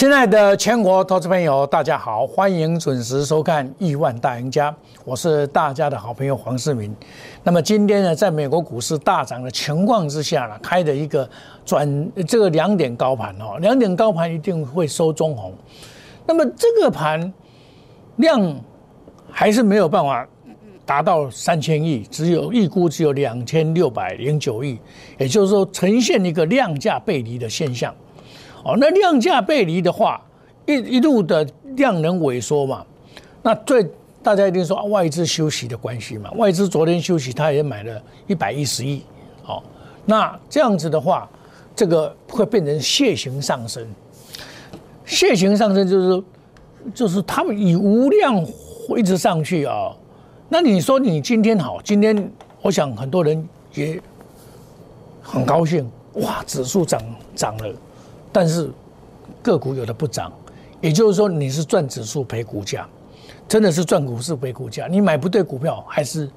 亲爱的全国投资朋友，大家好，欢迎准时收看《亿万大赢家》，我是大家的好朋友黄世明。那么今天呢，在美国股市大涨的情况之下呢，开的一个转这个两点高盘哦，两点高盘一定会收中红。那么这个盘量还是没有办法达到三千亿，只有预估只有两千六百零九亿，也就是说呈现一个量价背离的现象。哦，那量价背离的话，一一路的量能萎缩嘛，那最大家一定说啊，外资休息的关系嘛，外资昨天休息，他也买了一百一十亿，好，那这样子的话，这个会变成楔形上升，楔形上升就是就是他们以无量一直上去啊，那你说你今天好，今天我想很多人也很高兴，哇，指数涨涨了。但是个股有的不涨，也就是说你是赚指数赔股价，真的是赚股市赔股价。你买不对股票，还是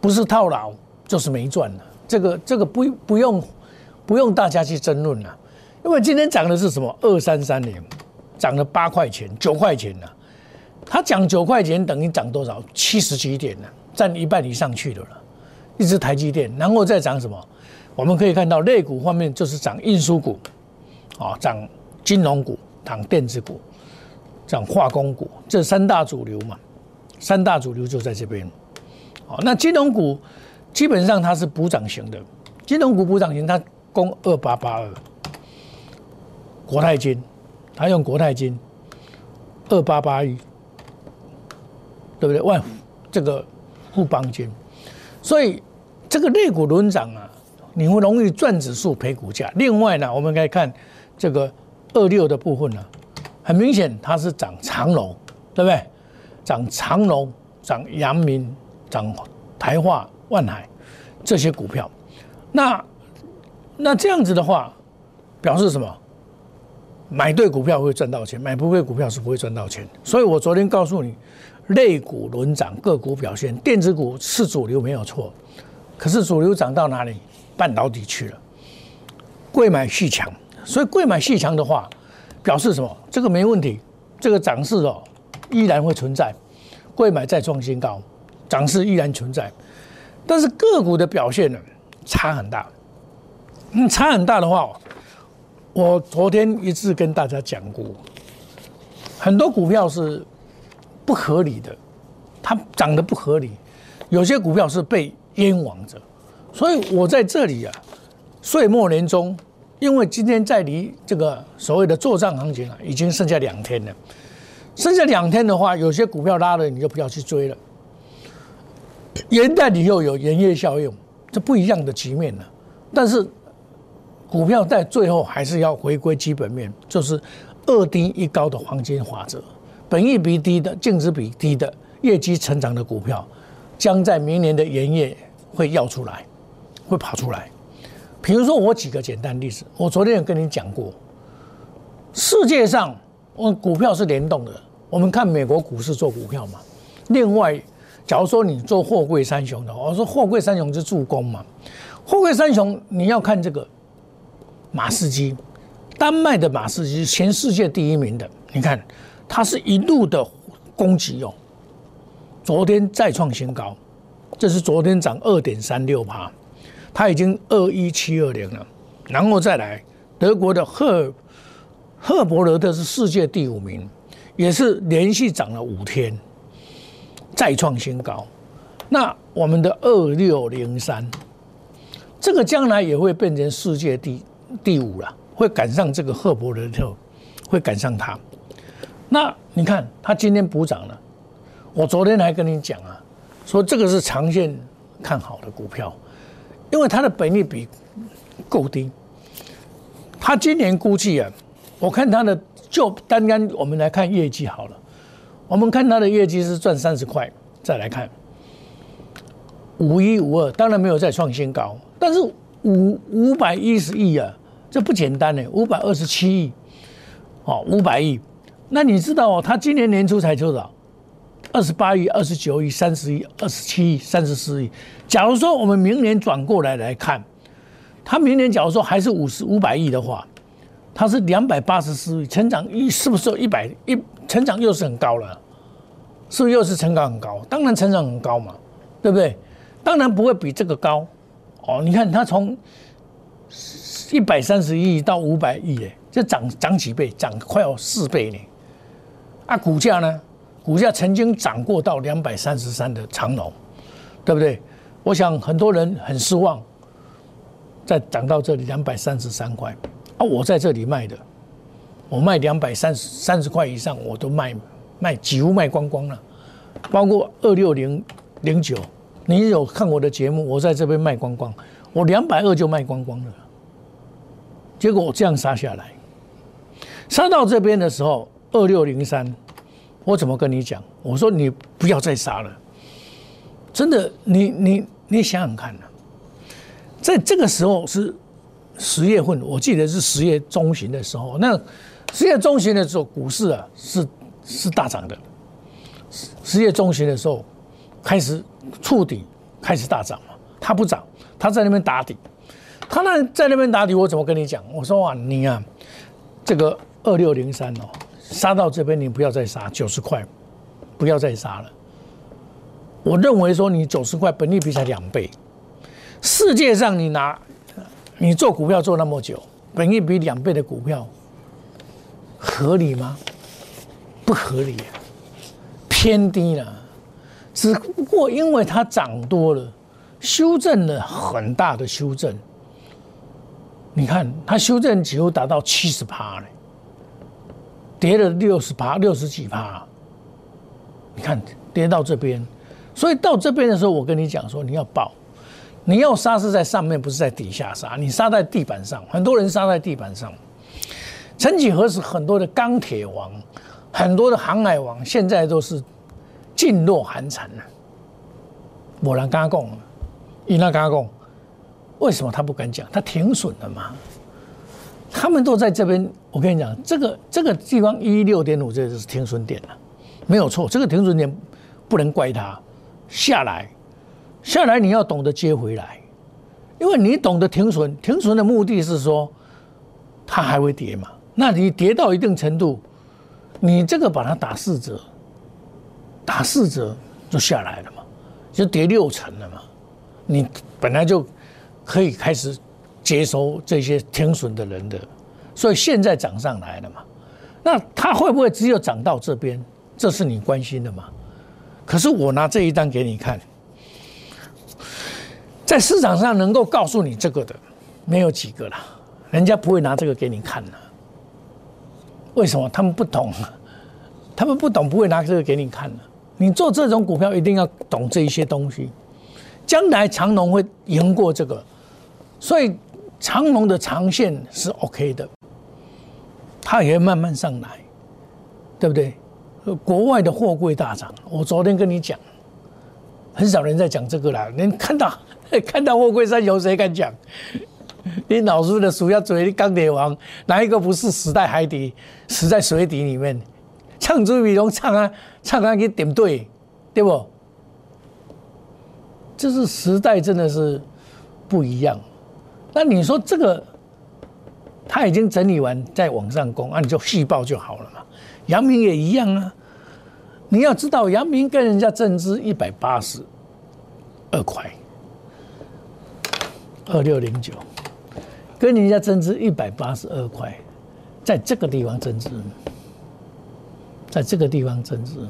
不是套牢，就是没赚了。这个这个不不用不用大家去争论了，因为今天涨的是什么？二三三零涨了八块钱、九块钱呢？它涨九块钱等于涨多少？七十几点呢？占一半以上去的了。一只台积电，然后再涨什么？我们可以看到类股方面就是涨运输股。啊，涨金融股，涨电子股，涨化工股，这三大主流嘛，三大主流就在这边。好，那金融股基本上它是补涨型的，金融股补涨型，它攻二八八二，国泰金，它用国泰金二八八一，对不对？万这个富邦金，所以这个类股轮涨啊，你会容易赚指数赔股价。另外呢，我们可以看。这个二六的部分呢，很明显它是涨长龙，对不对？涨长龙、涨阳明、涨台化、万海这些股票，那那这样子的话，表示什么？买对股票会赚到钱，买不对股票是不会赚到钱。所以我昨天告诉你，类股轮涨，个股表现，电子股是主流没有错，可是主流涨到哪里？半导体去了，贵买续强。所以贵买细强的话，表示什么？这个没问题，这个涨势哦依然会存在，贵买再创新高，涨势依然存在。但是个股的表现呢，差很大。嗯，差很大的话，我昨天一直跟大家讲过，很多股票是不合理的，它涨得不合理，有些股票是被冤枉着。所以我在这里啊，岁末年终。因为今天在离这个所谓的做账行情啊，已经剩下两天了。剩下两天的话，有些股票拉了，你就不要去追了。元旦你又有元月效应，这不一样的局面了。但是股票在最后还是要回归基本面，就是二低一高的黄金法则。本益比低的、净值比低的、业绩成长的股票，将在明年的元月会要出来，会跑出来。比如说，我举个简单例子，我昨天有跟你讲过，世界上我股票是联动的。我们看美国股市做股票嘛。另外，假如说你做货柜三雄的，我说货柜三雄是助攻嘛。货柜三雄你要看这个马士基，丹麦的马士基全世界第一名的，你看它是一路的攻击哦。昨天再创新高，这是昨天涨二点三六趴。它已经二一七二零了，然后再来德国的赫赫伯勒特是世界第五名，也是连续涨了五天，再创新高。那我们的二六零三，这个将来也会变成世界第第五了，会赶上这个赫伯勒特，会赶上它。那你看它今天补涨了，我昨天还跟你讲啊，说这个是长线看好的股票。因为它的本益比够低，它今年估计啊，我看它的就单单我们来看业绩好了，我们看它的业绩是赚三十块，再来看五一五二，当然没有再创新高，但是五五百一十亿啊，这不简单呢，五百二十七亿，哦，五百亿，那你知道哦，它今年年初才多少？二十八亿、二十九亿、三十亿、二十七亿、三十四亿。假如说我们明年转过来来看，他明年假如说还是五十五百亿的话，它是两百八十四亿，成长一是不是有一百一？成长又是很高了，是不是又是成长很高？当然成长很高嘛，对不对？当然不会比这个高哦。你看它从一百三十亿到五百亿，哎，这涨涨几倍？涨快要四倍呢。啊，股价呢？股价曾经涨过到两百三十三的长龙，对不对？我想很多人很失望，再涨到这里两百三十三块啊！我在这里卖的，我卖两百三十三十块以上，我都卖卖几乎卖光光了，包括二六零零九，你有看我的节目？我在这边卖光光，我两百二就卖光光了。结果我这样杀下来，杀到这边的时候，二六零三。我怎么跟你讲？我说你不要再杀了，真的，你你你想想看呢，在这个时候是十月份，我记得是十月中旬的时候，那十月中旬的时候，股市啊是是大涨的。十月中旬的时候开始触底，开始大涨嘛，它不涨，它在那边打底，它那在那边打底，我怎么跟你讲？我说啊，你啊，这个二六零三哦。杀到这边，你不要再杀九十块，不要再杀了。我认为说你九十块，本利比才两倍。世界上你拿你做股票做那么久，本利比两倍的股票合理吗？不合理，偏低了。只不过因为它涨多了，修正了很大的修正。你看它修正几乎达到七十趴了。跌了六十趴，六十几趴，你看跌到这边，所以到这边的时候，我跟你讲说，你要爆，你要杀是在上面，不是在底下杀，你杀在地板上，很多人杀在地板上。曾几何时，很多的钢铁王，很多的航海王，现在都是噤若寒蝉了。我来跟他讲，伊那跟他讲，为什么他不敢讲？他停损了嘛。他们都在这边，我跟你讲，这个这个地方一六点五，这就是停损点了，没有错。这个停损点不能怪他下来，下来你要懂得接回来，因为你懂得停损，停损的目的是说它还会跌嘛。那你跌到一定程度，你这个把它打四折，打四折就下来了嘛，就跌六成了嘛。你本来就可以开始。接收这些停损的人的，所以现在涨上来了嘛？那它会不会只有涨到这边？这是你关心的嘛？可是我拿这一单给你看，在市场上能够告诉你这个的，没有几个了，人家不会拿这个给你看的。为什么？他们不懂，他们不懂，不会拿这个给你看的。你做这种股票一定要懂这一些东西，将来长龙会赢过这个，所以。长龙的长线是 OK 的，它也会慢慢上来，对不对？国外的货柜大涨，我昨天跟你讲，很少人在讲这个啦。你看到 看到货柜山，有谁敢讲？你老子的鼠要追钢铁王，哪一个不是死在海底、死在水底里面？唱朱比龙唱啊唱啊，给点对，对不？这是时代真的是不一样。那你说这个他已经整理完，在网上公，那你就细报就好了嘛。杨明也一样啊。你要知道，杨明跟人家增资一百八十二块，二六零九，跟人家增资一百八十二块，在这个地方增资，在这个地方增资，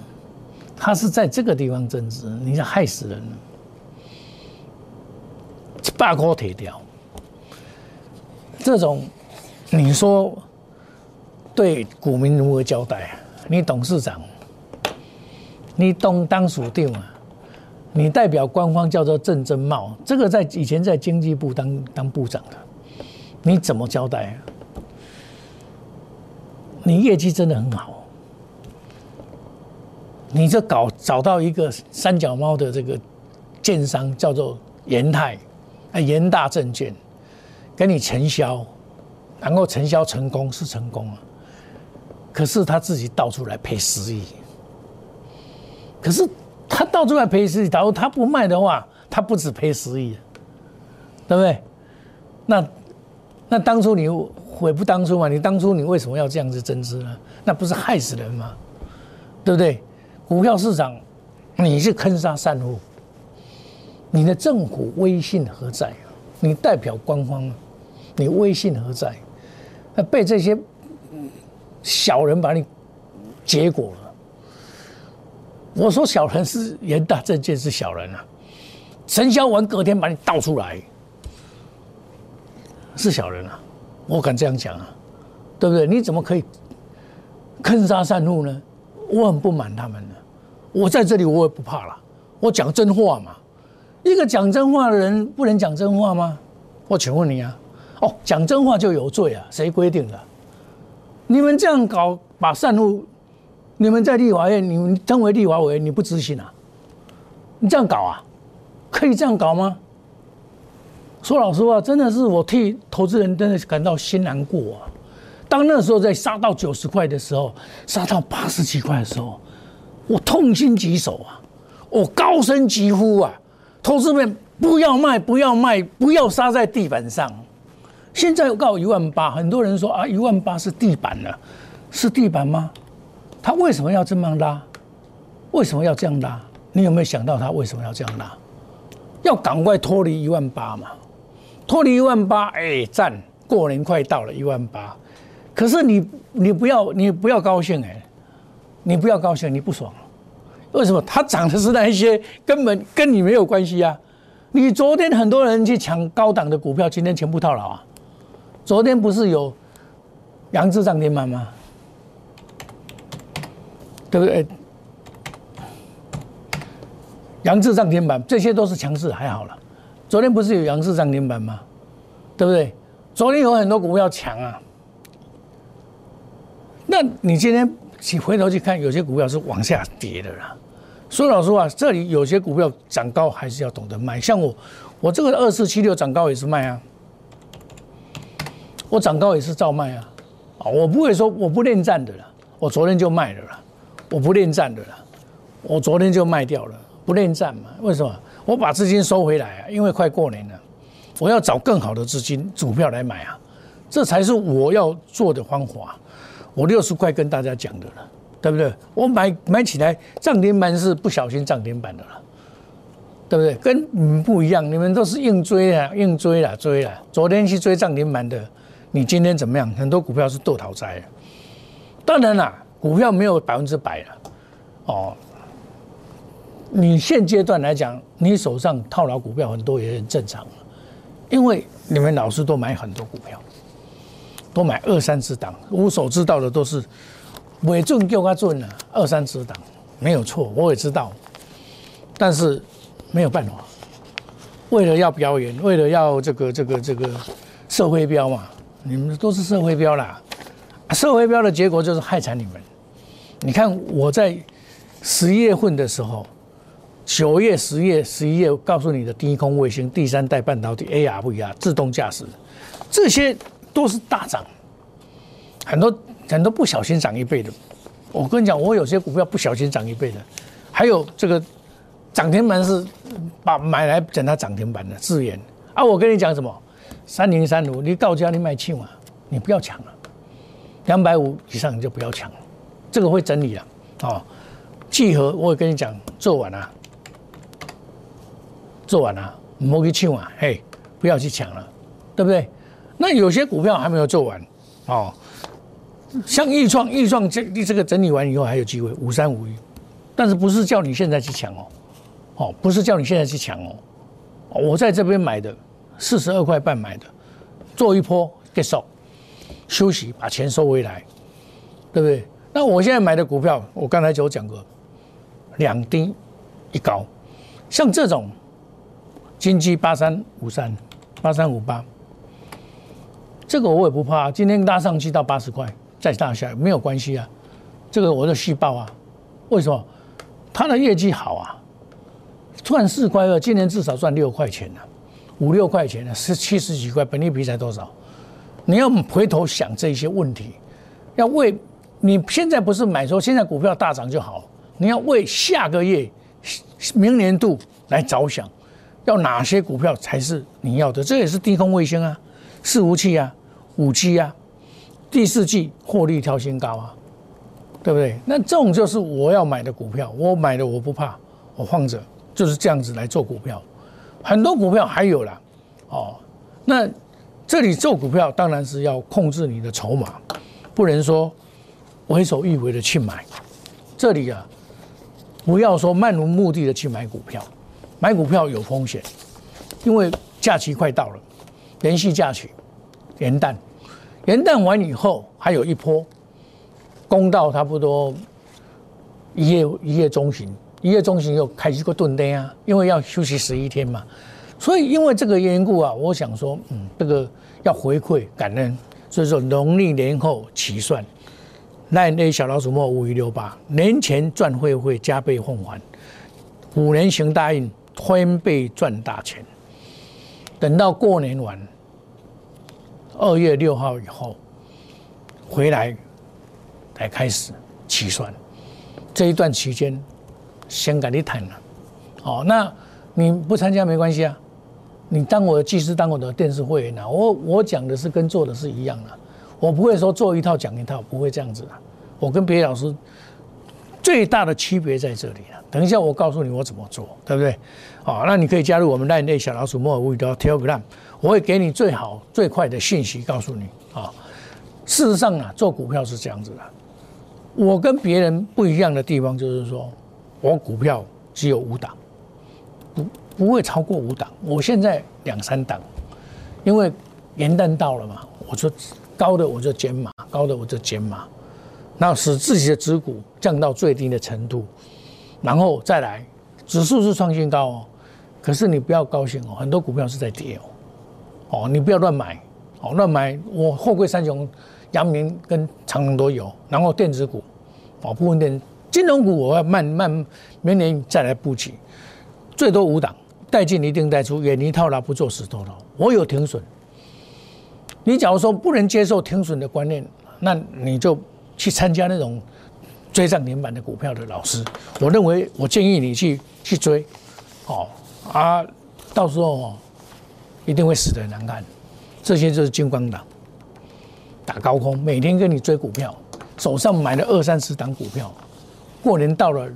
他是在这个地方增资，你想害死人了，八锅铁条。这种，你说对股民如何交代？你董事长，你当当属定啊？你代表官方叫做郑珍茂，这个在以前在经济部当当部长的，你怎么交代啊？你业绩真的很好，你这搞找到一个三脚猫的这个建商叫做延泰啊，延大证券。跟你承销，然后承销成功是成功了，可是他自己倒出来赔十亿，可是他倒出来赔十亿，假如他不卖的话，他不止赔十亿，对不对？那那当初你悔不当初嘛？你当初你为什么要这样子增资呢？那不是害死人吗？对不对？股票市场你是坑杀散户，你的政府威信何在啊？你代表官方，你威信何在？那被这些小人把你结果了。我说小人是严大政件是小人啊，承销完隔天把你倒出来，是小人啊，我敢这样讲啊，对不对？你怎么可以坑杀散户呢？我很不满他们的，我在这里我也不怕了，我讲真话嘛。一个讲真话的人不能讲真话吗？我请问你啊，哦，讲真话就有罪啊？谁规定的？你们这样搞，把散户。你们在立法院，你们称为立法委员，你不执行啊？你这样搞啊？可以这样搞吗？说老实话，真的是我替投资人真的感到心难过啊！当那时候在杀到九十块的时候，杀到八十几块的时候，我痛心疾首啊！我高声疾呼啊！投资人不要卖，不要卖，不要杀在地板上。现在告一万八，很多人说啊，一万八是地板了，是地板吗？他为什么要这么拉？为什么要这样拉？你有没有想到他为什么要这样拉？要赶快脱离一万八嘛？脱离一万八，哎，赞！过年快到了，一万八。可是你，你不要，你不要高兴哎！你不要高兴，你不爽。为什么？他涨的是那一些根本跟你没有关系啊！你昨天很多人去抢高档的股票，今天全部套牢啊！昨天不是有杨志涨停板吗？对不对？杨志涨停板，这些都是强势，还好了。昨天不是有杨志涨停板吗？对不对？昨天有很多股票强啊。那你今天去回头去看，有些股票是往下跌的啦。说老实话，这里有些股票涨高还是要懂得卖。像我，我这个二四七六涨高也是卖啊，我涨高也是照卖啊。啊，我不会说我不恋战的了，我昨天就卖了啦。我不恋战的了，我昨天就卖掉了，不恋战嘛？为什么？我把资金收回来啊，因为快过年了，我要找更好的资金主票来买啊，这才是我要做的方法。我六十块跟大家讲的了，对不对？我买买起来涨停板是不小心涨停板的了，对不对？跟你们不一样，你们都是硬追啊，硬追啦，追啦。昨天去追涨停板的，你今天怎么样？很多股票是豆逃灾。当然啦。股票没有百分之百了，哦，你现阶段来讲，你手上套牢股票很多也很正常，因为你们老师都买很多股票，都买二三十档，我所知道的都是尾准就他准了，二三十档没有错，我也知道，但是没有办法，为了要表演，为了要这个这个这个社会标嘛，你们都是社会标啦。社会标的结果就是害惨你们。你看我在十一月份的时候，九月、十月、十一月告诉你的低空卫星、第三代半导体、ARVR、自动驾驶，这些都是大涨，很多很多不小心涨一倍的。我跟你讲，我有些股票不小心涨一倍的，还有这个涨停板是把买来整它涨停板的资源啊。我跟你讲什么？三零三五，你到家你买气嘛，你不要抢了。两百五以上你就不要抢了，这个会整理了。哦。聚合我也跟你讲，做完了，做完了，莫去抢啊，嘿，不要去抢了，对不对？那有些股票还没有做完。哦，像易创，易创这这个整理完以后还有机会五三五一，但是不是叫你现在去抢哦，哦，不是叫你现在去抢哦，我在这边买的四十二块半买的，做一波结束。休息，把钱收回来，对不对？那我现在买的股票，我刚才就讲过，两低一高，像这种金鸡八三五三、八三五八，这个我也不怕，今天拉上去到八十块，再拉下来没有关系啊。这个我的续报啊，为什么？它的业绩好啊，赚四块二，今年至少赚六块钱呢，五六块钱呢，是七十几块，本利比才多少？你要回头想这些问题，要为你现在不是买说现在股票大涨就好，你要为下个月、明年度来着想，要哪些股票才是你要的？这也是低空卫星啊，伺服器啊，五 G 啊，第四季获利跳新高啊，对不对？那这种就是我要买的股票，我买的我不怕，我放着，就是这样子来做股票。很多股票还有啦，哦，那这里做股票当然是要控制你的筹码，不能说为所欲为的去买。这里啊，不要说漫无目的的去买股票，买股票有风险，因为假期快到了，连续假期，元旦，元旦完以后还有一波，攻到差不多一夜一夜中旬。一月中旬又开一个顿灯啊，因为要休息十一天嘛，所以因为这个缘故啊，我想说，嗯，这个要回馈感恩，所以说农历年后起算，那那小老鼠莫五一六八，年前赚会会加倍奉还，五年行大运，翻倍赚大钱，等到过年完，二月六号以后回来才开始起算，这一段期间。先跟你谈了，哦，那你不参加没关系啊，你当我的技师，当我的电视会员啊，我我讲的是跟做的是一样的，我不会说做一套讲一套，不会这样子的。我跟别的老师最大的区别在这里了。等一下我告诉你我怎么做，对不对？好，那你可以加入我们赖内小老鼠莫尔乌的 Telegram，我会给你最好最快的信息告诉你啊。事实上啊，做股票是这样子的，我跟别人不一样的地方就是说。我股票只有五档，不不会超过五档。我现在两三档，因为元旦到了嘛，我说高的我就减码，高的我就减码，那使自己的持股降到最低的程度，然后再来，指数是创新高哦，可是你不要高兴哦，很多股票是在跌哦，哦，你不要乱买，哦，乱买我后贵三雄、阳明跟长隆都有，然后电子股，哦，部分电。金融股我要慢慢明年再来布局，最多五档，带进一定带出，远离套牢，不做死多头。我有停损，你假如说不能接受停损的观念，那你就去参加那种追涨停板的股票的老师。我认为，我建议你去去追，哦啊，到时候哦一定会死得难看。这些就是金光党打高空，每天跟你追股票，手上买了二三十档股票。过年到了，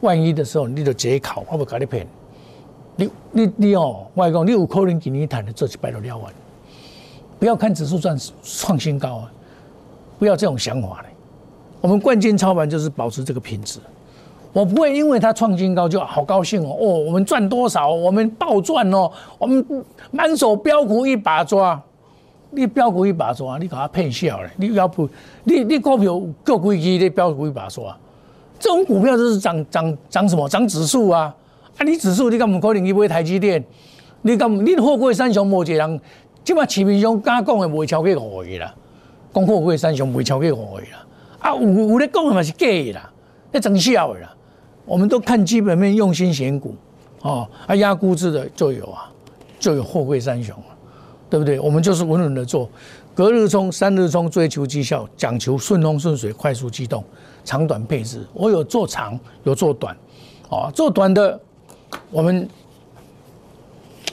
万一的时候，你就直接考，我不搞你骗。你你你哦，外公，你有可能今年谈的做几百都了完。不要看指数赚创新高啊，不要这种想法嘞。我们冠军操盘就是保持这个品质。我不会因为它创新高就好高兴哦哦，我们赚多少？我们暴赚哦，我们满手标股一把抓。你标股一把抓，你搞他骗笑嘞？你要不你你股票各规矩，你标股一把抓。这种股票就是涨涨涨什么？涨指数啊！啊，你指数你敢不可能去买台积电？你敢你货柜三雄无一个人，即马市面上敢讲的未超过五个啦。讲货柜三雄未超过五个啦。啊，有有咧讲的嘛是假的啦，那真笑的啦。我们都看基本面，用心选股哦。啊，压估值的就有啊，就有货柜三雄啊，对不对？我们就是稳稳的做，隔日冲、三日冲，追求绩效，讲求顺风顺水、快速机动。长短配置，我有做长，有做短，哦，做短的我们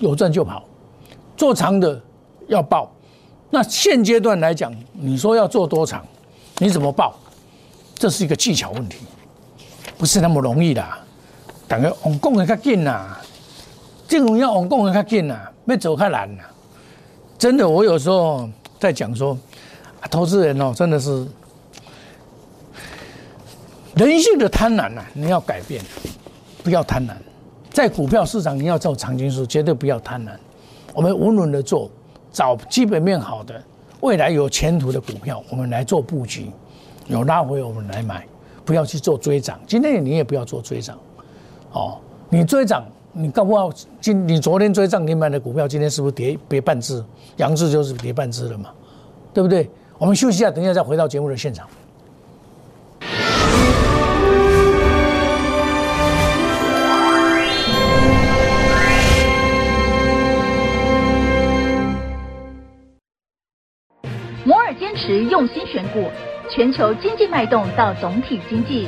有赚就跑，做长的要报。那现阶段来讲，你说要做多长，你怎么报？这是一个技巧问题，不是那么容易的。等于往供的较紧呐，这种要往供的较紧呐，要走较难呐。真的，我有时候在讲说，投资人哦，真的是。人性的贪婪呐，你要改变，不要贪婪。在股票市场，你要做长青树，绝对不要贪婪。我们稳稳的做，找基本面好的、未来有前途的股票，我们来做布局。有拉回，我们来买，不要去做追涨。今天你也不要做追涨，哦，你追涨，你搞不好今你昨天追涨停板的股票，今天是不是跌跌半只？阳字就是跌半只了嘛，对不对？我们休息一下，等一下再回到节目的现场。摩尔坚持用心选股，全球经济脉动到总体经济，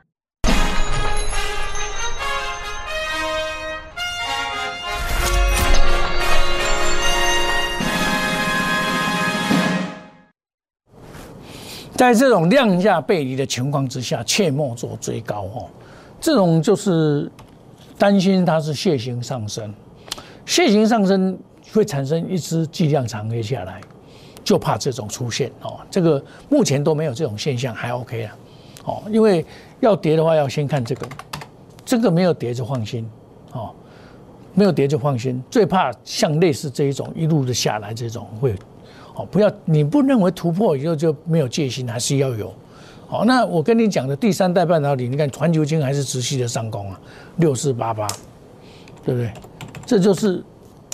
在这种量价背离的情况之下，切莫做追高哦。这种就是担心它是楔形上升，楔形上升会产生一只巨量长黑下来，就怕这种出现哦。这个目前都没有这种现象，还 OK 啊。哦，因为要跌的话，要先看这个，这个没有跌就放心哦，没有跌就放心。最怕像类似这一种一路的下来这种会。不要，你不认为突破以后就没有戒心，还是要有。好，那我跟你讲的第三代半导体，你看环球金还是持续的上攻啊，六四八八，对不对？这就是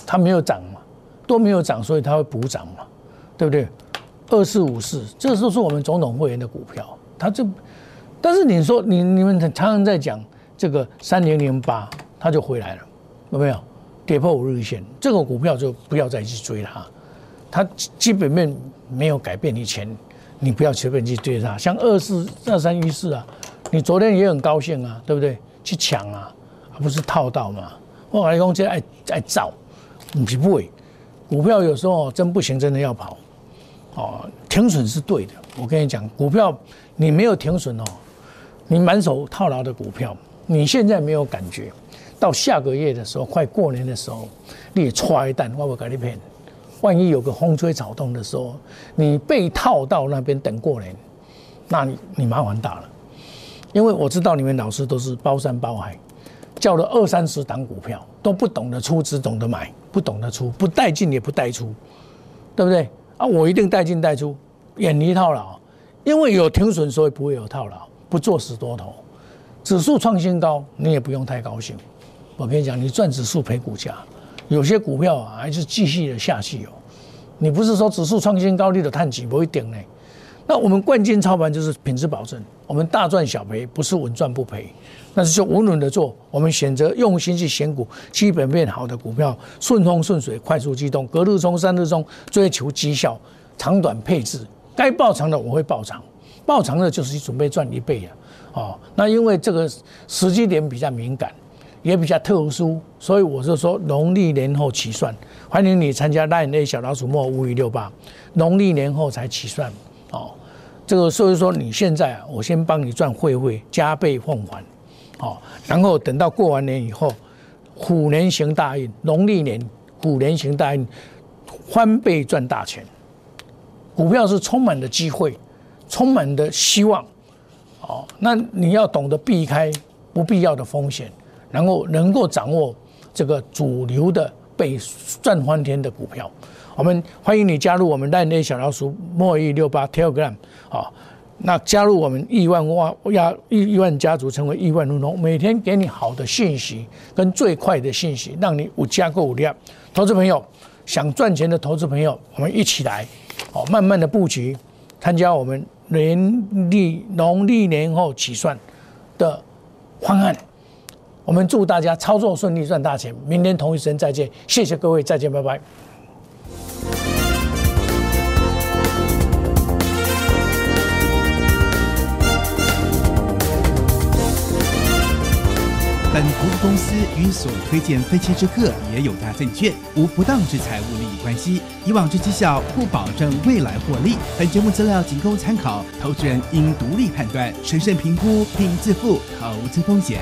它没有涨嘛，都没有涨，所以它会补涨嘛，对不对？二四五四，这都是我们总统会员的股票，它就，但是你说你你们常常在讲这个三零零八，它就回来了，有没有？跌破五日线，这个股票就不要再去追它。它基本面没有改变以前，你不要随便去追它。像二四二三一四啊，你昨天也很高兴啊，对不对？去抢啊，而不是套到嘛。我来讲，这爱爱造，你不会。股票有时候真不行，真的要跑。哦，停损是对的。我跟你讲，股票你没有停损哦，你满手套牢的股票，你现在没有感觉，到下个月的时候，快过年的时候，你也踹一单，我会给你骗。万一有个风吹草动的时候，你被套到那边等过年，那你你麻烦大了。因为我知道你们老师都是包山包海，叫了二三十档股票，都不懂得出，只懂得买，不懂得出，不带进也不带出，对不对？啊，我一定带进带出，远离套牢，因为有停损，所以不会有套牢，不做死多头。指数创新高，你也不用太高兴。我跟你讲，你赚指数赔股价。有些股票啊，还是继续的下去哦。你不是说指数创新高，你的探底不会顶呢？那我们冠军操盘就是品质保证，我们大赚小赔，不是稳赚不赔，那是就稳稳的做。我们选择用心去选股，基本面好的股票，顺风顺水，快速机动，隔日冲，三日冲，追求绩效，长短配置，该爆长的我会爆长，爆长的就是准备赚一倍啊。哦，那因为这个时机点比较敏感。也比较特殊，所以我是说农历年后起算，欢迎你参加 Line A 小老鼠莫五五六八，农历年后才起算哦。这个所以说你现在，我先帮你赚会费，加倍奉还，哦，然后等到过完年以后，虎年行大运，农历年虎年行大运，翻倍赚大钱。股票是充满的机会，充满的希望，哦，那你要懂得避开不必要的风险。然后能够掌握这个主流的被赚翻天的股票，我们欢迎你加入我们烂内小老鼠莫易六八 Telegram 啊，那加入我们亿万万亿亿万家族，成为亿万富翁，每天给你好的信息跟最快的信息，让你五加购五量。投资朋友想赚钱的投资朋友，我们一起来，哦，慢慢的布局，参加我们年历农历年后起算的方案。我们祝大家操作顺利，赚大钱。明天同一时间再见，谢谢各位，再见，拜拜。本投资公司与所推荐分期之客也有大证券无不当之财务利益关系，以往之绩效不保证未来获利。本节目资料仅供参考，投资人应独立判断、审慎评估并自负投资风险。